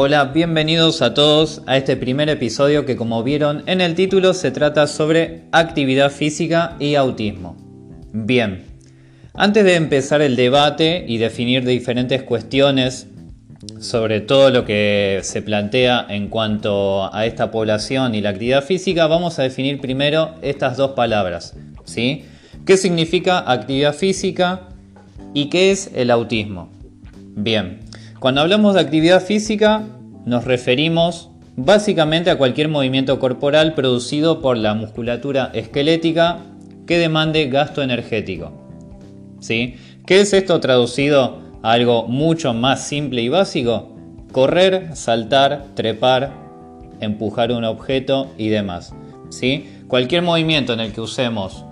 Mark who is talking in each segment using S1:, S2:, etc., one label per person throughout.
S1: Hola, bienvenidos a todos a este primer episodio que como vieron en el título se trata sobre actividad física y autismo. Bien, antes de empezar el debate y definir diferentes cuestiones sobre todo lo que se plantea en cuanto a esta población y la actividad física, vamos a definir primero estas dos palabras. ¿sí? ¿Qué significa actividad física y qué es el autismo? Bien, cuando hablamos de actividad física nos referimos básicamente a cualquier movimiento corporal producido por la musculatura esquelética que demande gasto energético. ¿Sí? ¿Qué es esto traducido a algo mucho más simple y básico? Correr, saltar, trepar, empujar un objeto y demás. ¿Sí? Cualquier movimiento en el que usemos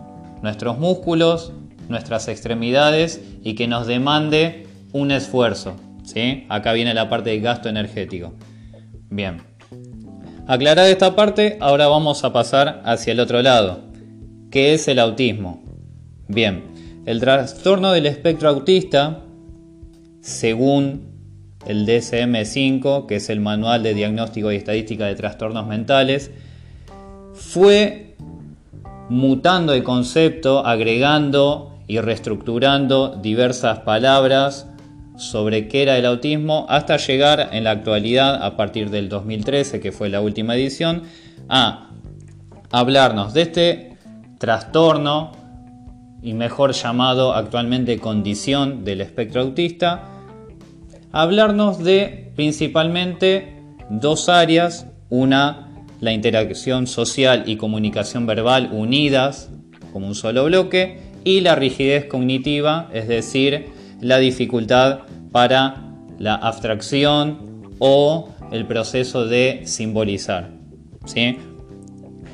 S1: nuestros músculos, nuestras extremidades y que nos demande un esfuerzo. ¿Sí? Acá viene la parte de gasto energético. Bien. Aclarada esta parte, ahora vamos a pasar hacia el otro lado. ¿Qué es el autismo? Bien, el trastorno del espectro autista, según el DSM-5, que es el Manual de Diagnóstico y Estadística de Trastornos Mentales, fue mutando el concepto, agregando y reestructurando diversas palabras sobre qué era el autismo hasta llegar en la actualidad, a partir del 2013, que fue la última edición, a hablarnos de este trastorno y mejor llamado actualmente condición del espectro autista, hablarnos de principalmente dos áreas, una la interacción social y comunicación verbal unidas como un solo bloque y la rigidez cognitiva, es decir, la dificultad para la abstracción o el proceso de simbolizar. ¿sí?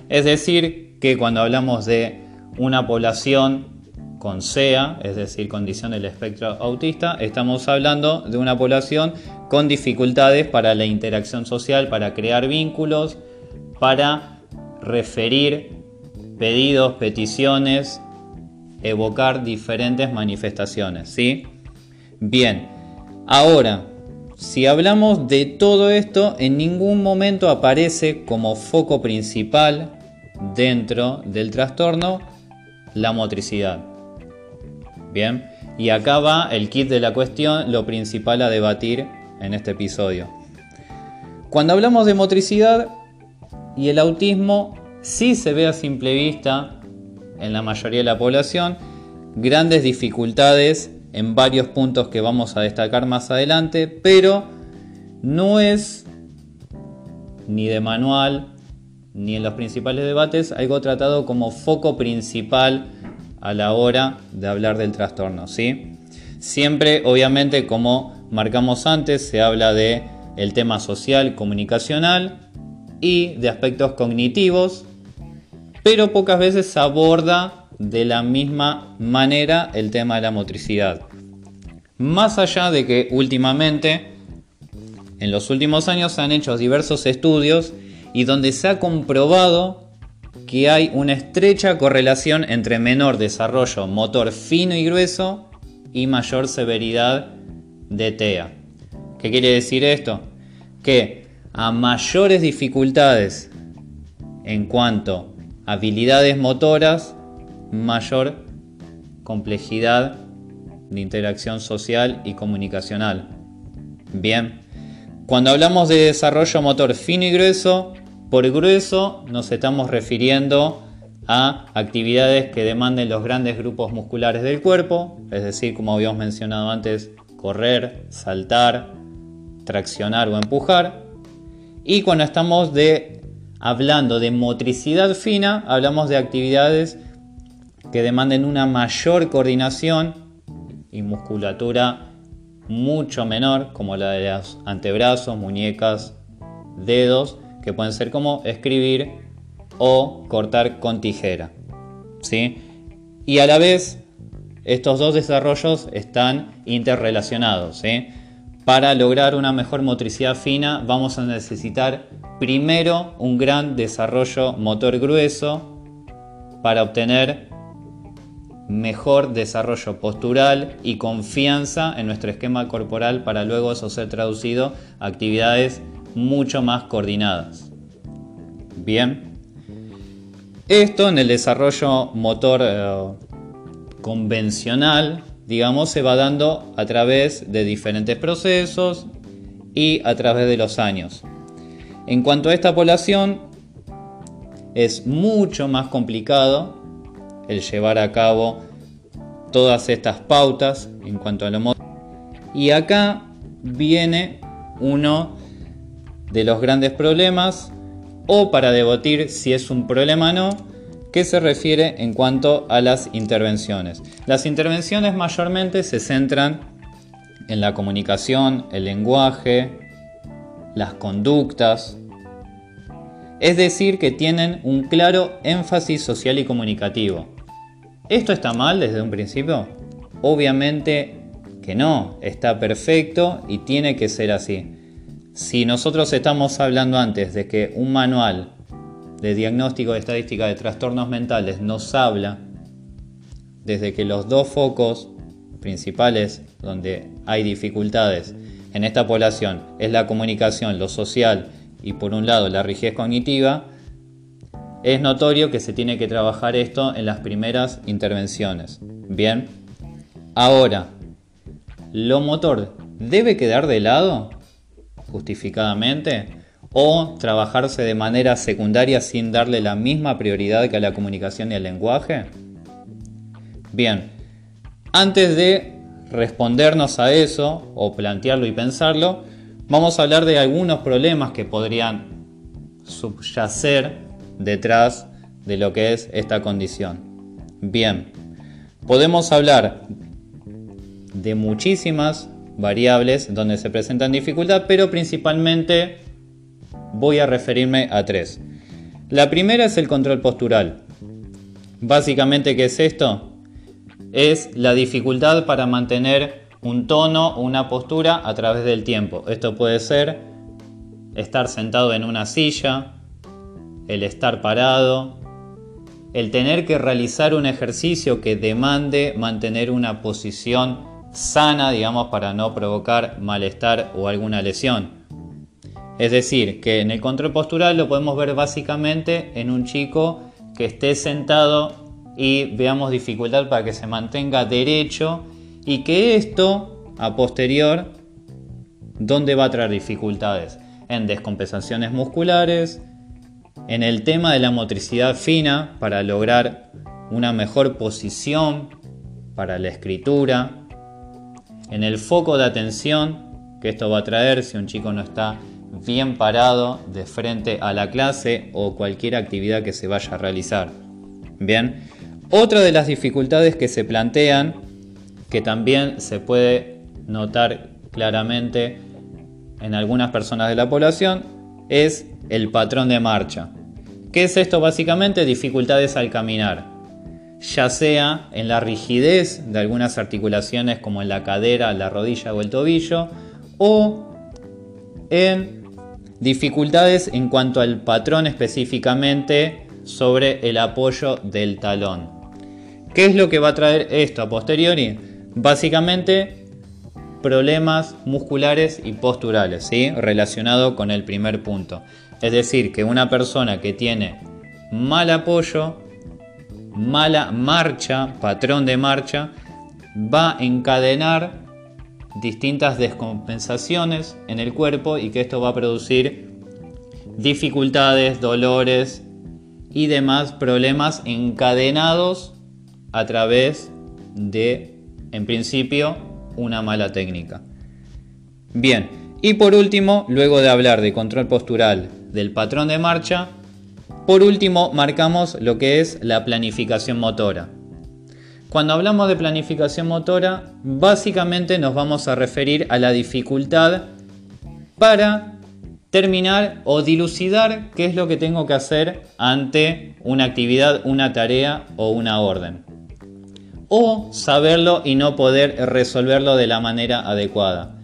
S1: Es decir, que cuando hablamos de una población con SEA, es decir, condición del espectro autista, estamos hablando de una población con dificultades para la interacción social, para crear vínculos, para referir pedidos, peticiones, evocar diferentes manifestaciones, ¿sí? Bien, ahora, si hablamos de todo esto, en ningún momento aparece como foco principal dentro del trastorno la motricidad. Bien, y acá va el kit de la cuestión, lo principal a debatir en este episodio. Cuando hablamos de motricidad y el autismo, sí se ve a simple vista en la mayoría de la población grandes dificultades en varios puntos que vamos a destacar más adelante, pero no es ni de manual ni en los principales debates algo tratado como foco principal a la hora de hablar del trastorno, ¿sí? Siempre, obviamente, como marcamos antes, se habla de el tema social, comunicacional y de aspectos cognitivos, pero pocas veces aborda de la misma manera el tema de la motricidad. Más allá de que últimamente, en los últimos años, se han hecho diversos estudios y donde se ha comprobado que hay una estrecha correlación entre menor desarrollo motor fino y grueso y mayor severidad de TEA. ¿Qué quiere decir esto? Que a mayores dificultades en cuanto a habilidades motoras, mayor complejidad de interacción social y comunicacional. Bien, cuando hablamos de desarrollo motor fino y grueso, por grueso nos estamos refiriendo a actividades que demanden los grandes grupos musculares del cuerpo, es decir, como habíamos mencionado antes, correr, saltar, traccionar o empujar. Y cuando estamos de, hablando de motricidad fina, hablamos de actividades que demanden una mayor coordinación y musculatura mucho menor, como la de los antebrazos, muñecas, dedos, que pueden ser como escribir o cortar con tijera. ¿sí? Y a la vez, estos dos desarrollos están interrelacionados. Para lograr una mejor motricidad fina vamos a necesitar primero un gran desarrollo motor grueso para obtener mejor desarrollo postural y confianza en nuestro esquema corporal para luego eso ser traducido a actividades mucho más coordinadas. Bien, esto en el desarrollo motor eh, convencional, digamos, se va dando a través de diferentes procesos y a través de los años. En cuanto a esta población, es mucho más complicado el llevar a cabo todas estas pautas en cuanto a lo motor. Y acá viene uno de los grandes problemas, o para debatir si es un problema o no, que se refiere en cuanto a las intervenciones. Las intervenciones mayormente se centran en la comunicación, el lenguaje, las conductas, es decir, que tienen un claro énfasis social y comunicativo. ¿Esto está mal desde un principio? Obviamente que no, está perfecto y tiene que ser así. Si nosotros estamos hablando antes de que un manual de diagnóstico de estadística de trastornos mentales nos habla desde que los dos focos principales donde hay dificultades en esta población es la comunicación, lo social y por un lado la rigidez cognitiva, es notorio que se tiene que trabajar esto en las primeras intervenciones. Bien, ahora, ¿lo motor debe quedar de lado justificadamente o trabajarse de manera secundaria sin darle la misma prioridad que a la comunicación y al lenguaje? Bien, antes de respondernos a eso o plantearlo y pensarlo, vamos a hablar de algunos problemas que podrían subyacer detrás de lo que es esta condición. Bien, podemos hablar de muchísimas variables donde se presentan dificultad, pero principalmente voy a referirme a tres. La primera es el control postural. Básicamente, ¿qué es esto? Es la dificultad para mantener un tono o una postura a través del tiempo. Esto puede ser estar sentado en una silla, el estar parado, el tener que realizar un ejercicio que demande mantener una posición sana, digamos, para no provocar malestar o alguna lesión. Es decir, que en el control postural lo podemos ver básicamente en un chico que esté sentado y veamos dificultad para que se mantenga derecho y que esto a posterior, ¿dónde va a traer dificultades? En descompensaciones musculares, en el tema de la motricidad fina para lograr una mejor posición para la escritura, en el foco de atención que esto va a traer si un chico no está bien parado de frente a la clase o cualquier actividad que se vaya a realizar. Bien, otra de las dificultades que se plantean que también se puede notar claramente en algunas personas de la población es el patrón de marcha. ¿Qué es esto básicamente? Dificultades al caminar, ya sea en la rigidez de algunas articulaciones como en la cadera, la rodilla o el tobillo, o en dificultades en cuanto al patrón específicamente sobre el apoyo del talón. ¿Qué es lo que va a traer esto a posteriori? Básicamente, problemas musculares y posturales, ¿sí? relacionado con el primer punto. Es decir, que una persona que tiene mal apoyo, mala marcha, patrón de marcha, va a encadenar distintas descompensaciones en el cuerpo y que esto va a producir dificultades, dolores y demás problemas encadenados a través de en principio, una mala técnica. Bien, y por último, luego de hablar de control postural del patrón de marcha, por último marcamos lo que es la planificación motora. Cuando hablamos de planificación motora, básicamente nos vamos a referir a la dificultad para terminar o dilucidar qué es lo que tengo que hacer ante una actividad, una tarea o una orden o saberlo y no poder resolverlo de la manera adecuada.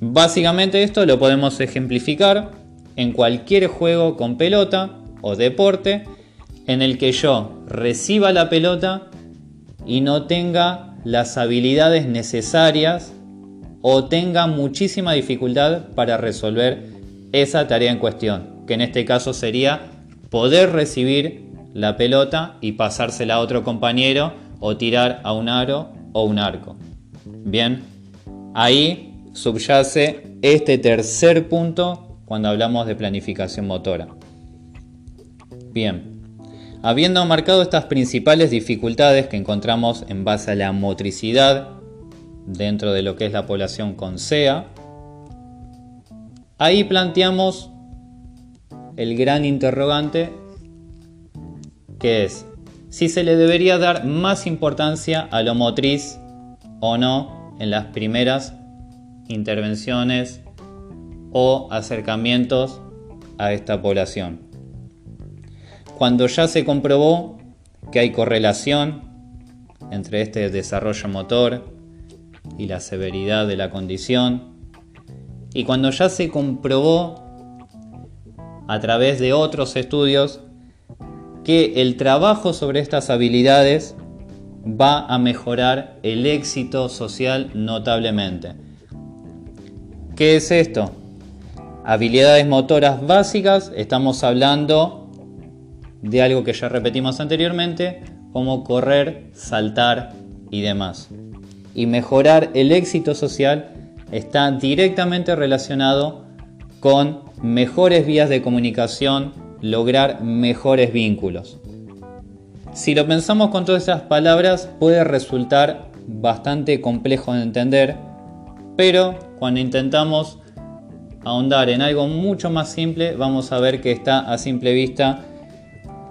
S1: Básicamente esto lo podemos ejemplificar en cualquier juego con pelota o deporte en el que yo reciba la pelota y no tenga las habilidades necesarias o tenga muchísima dificultad para resolver esa tarea en cuestión, que en este caso sería poder recibir la pelota y pasársela a otro compañero o tirar a un aro o un arco. Bien, ahí subyace este tercer punto cuando hablamos de planificación motora. Bien, habiendo marcado estas principales dificultades que encontramos en base a la motricidad dentro de lo que es la población con SEA, ahí planteamos el gran interrogante que es si se le debería dar más importancia a lo motriz o no en las primeras intervenciones o acercamientos a esta población. Cuando ya se comprobó que hay correlación entre este desarrollo motor y la severidad de la condición, y cuando ya se comprobó a través de otros estudios que el trabajo sobre estas habilidades va a mejorar el éxito social notablemente. ¿Qué es esto? Habilidades motoras básicas, estamos hablando de algo que ya repetimos anteriormente, como correr, saltar y demás. Y mejorar el éxito social está directamente relacionado con mejores vías de comunicación, lograr mejores vínculos. Si lo pensamos con todas esas palabras puede resultar bastante complejo de entender, pero cuando intentamos ahondar en algo mucho más simple, vamos a ver que está a simple vista.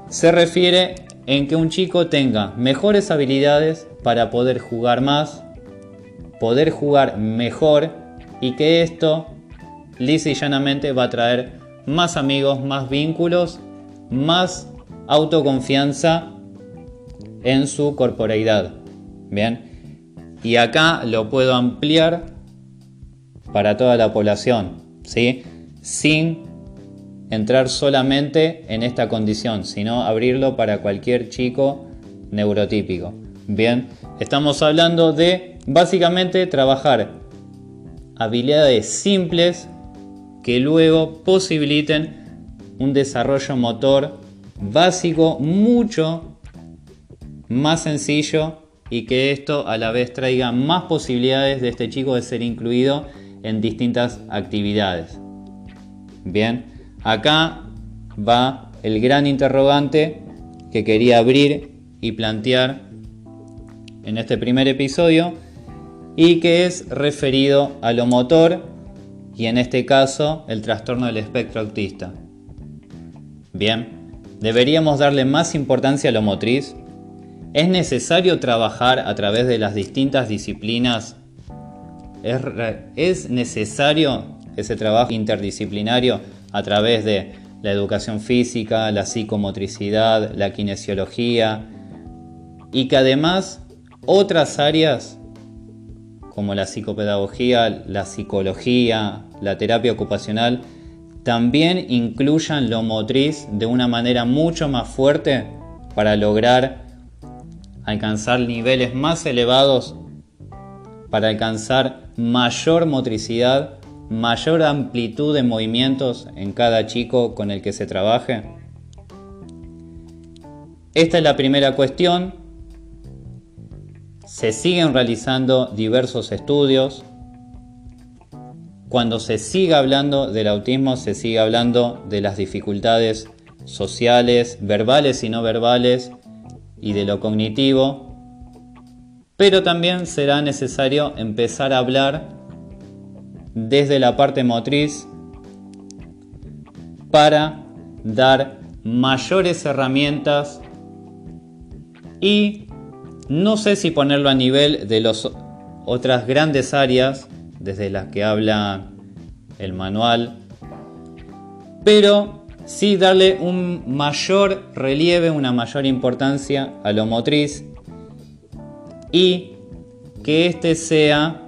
S1: Se refiere en que un chico tenga mejores habilidades para poder jugar más, poder jugar mejor y que esto lisa y llanamente va a traer más amigos, más vínculos, más autoconfianza en su corporeidad. Bien, y acá lo puedo ampliar para toda la población, ¿sí? sin entrar solamente en esta condición, sino abrirlo para cualquier chico neurotípico. Bien, estamos hablando de básicamente trabajar habilidades simples que luego posibiliten un desarrollo motor básico mucho más sencillo y que esto a la vez traiga más posibilidades de este chico de ser incluido en distintas actividades. Bien, acá va el gran interrogante que quería abrir y plantear en este primer episodio y que es referido a lo motor y en este caso el trastorno del espectro autista. Bien, ¿deberíamos darle más importancia a lo motriz? ¿Es necesario trabajar a través de las distintas disciplinas? ¿Es, necesario ese trabajo interdisciplinario a través de la educación física, la psicomotricidad, la kinesiología y que además otras áreas como la psicopedagogía, la psicología, la terapia ocupacional, también incluyan lo motriz de una manera mucho más fuerte para lograr alcanzar niveles más elevados, para alcanzar mayor motricidad, mayor amplitud de movimientos en cada chico con el que se trabaje. Esta es la primera cuestión se siguen realizando diversos estudios. Cuando se siga hablando del autismo, se sigue hablando de las dificultades sociales, verbales y no verbales, y de lo cognitivo. Pero también será necesario empezar a hablar desde la parte motriz para dar mayores herramientas y no sé si ponerlo a nivel de las otras grandes áreas desde las que habla el manual, pero sí darle un mayor relieve, una mayor importancia a lo motriz y que este sea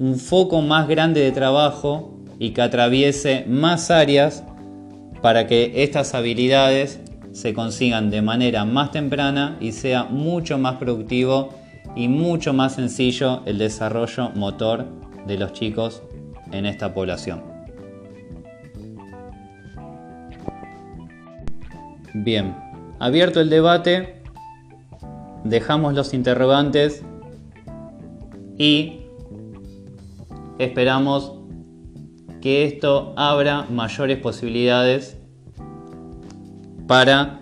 S1: un foco más grande de trabajo y que atraviese más áreas para que estas habilidades se consigan de manera más temprana y sea mucho más productivo y mucho más sencillo el desarrollo motor de los chicos en esta población. Bien, abierto el debate, dejamos los interrogantes y esperamos que esto abra mayores posibilidades para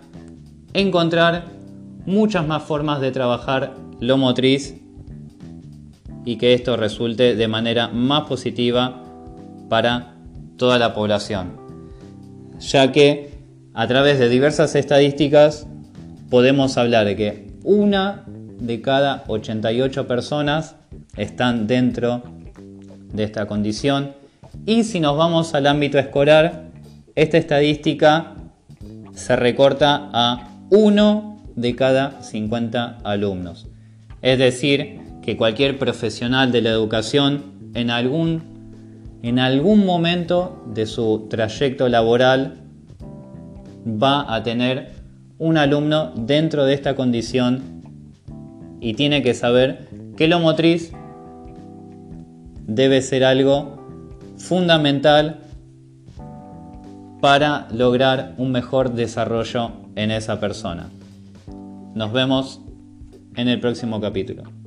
S1: encontrar muchas más formas de trabajar lo motriz y que esto resulte de manera más positiva para toda la población, ya que a través de diversas estadísticas podemos hablar de que una de cada 88 personas están dentro de esta condición. Y si nos vamos al ámbito escolar, esta estadística se recorta a uno de cada 50 alumnos. Es decir, que cualquier profesional de la educación en algún, en algún momento de su trayecto laboral va a tener un alumno dentro de esta condición y tiene que saber que lo motriz debe ser algo fundamental para lograr un mejor desarrollo en esa persona. Nos vemos en el próximo capítulo.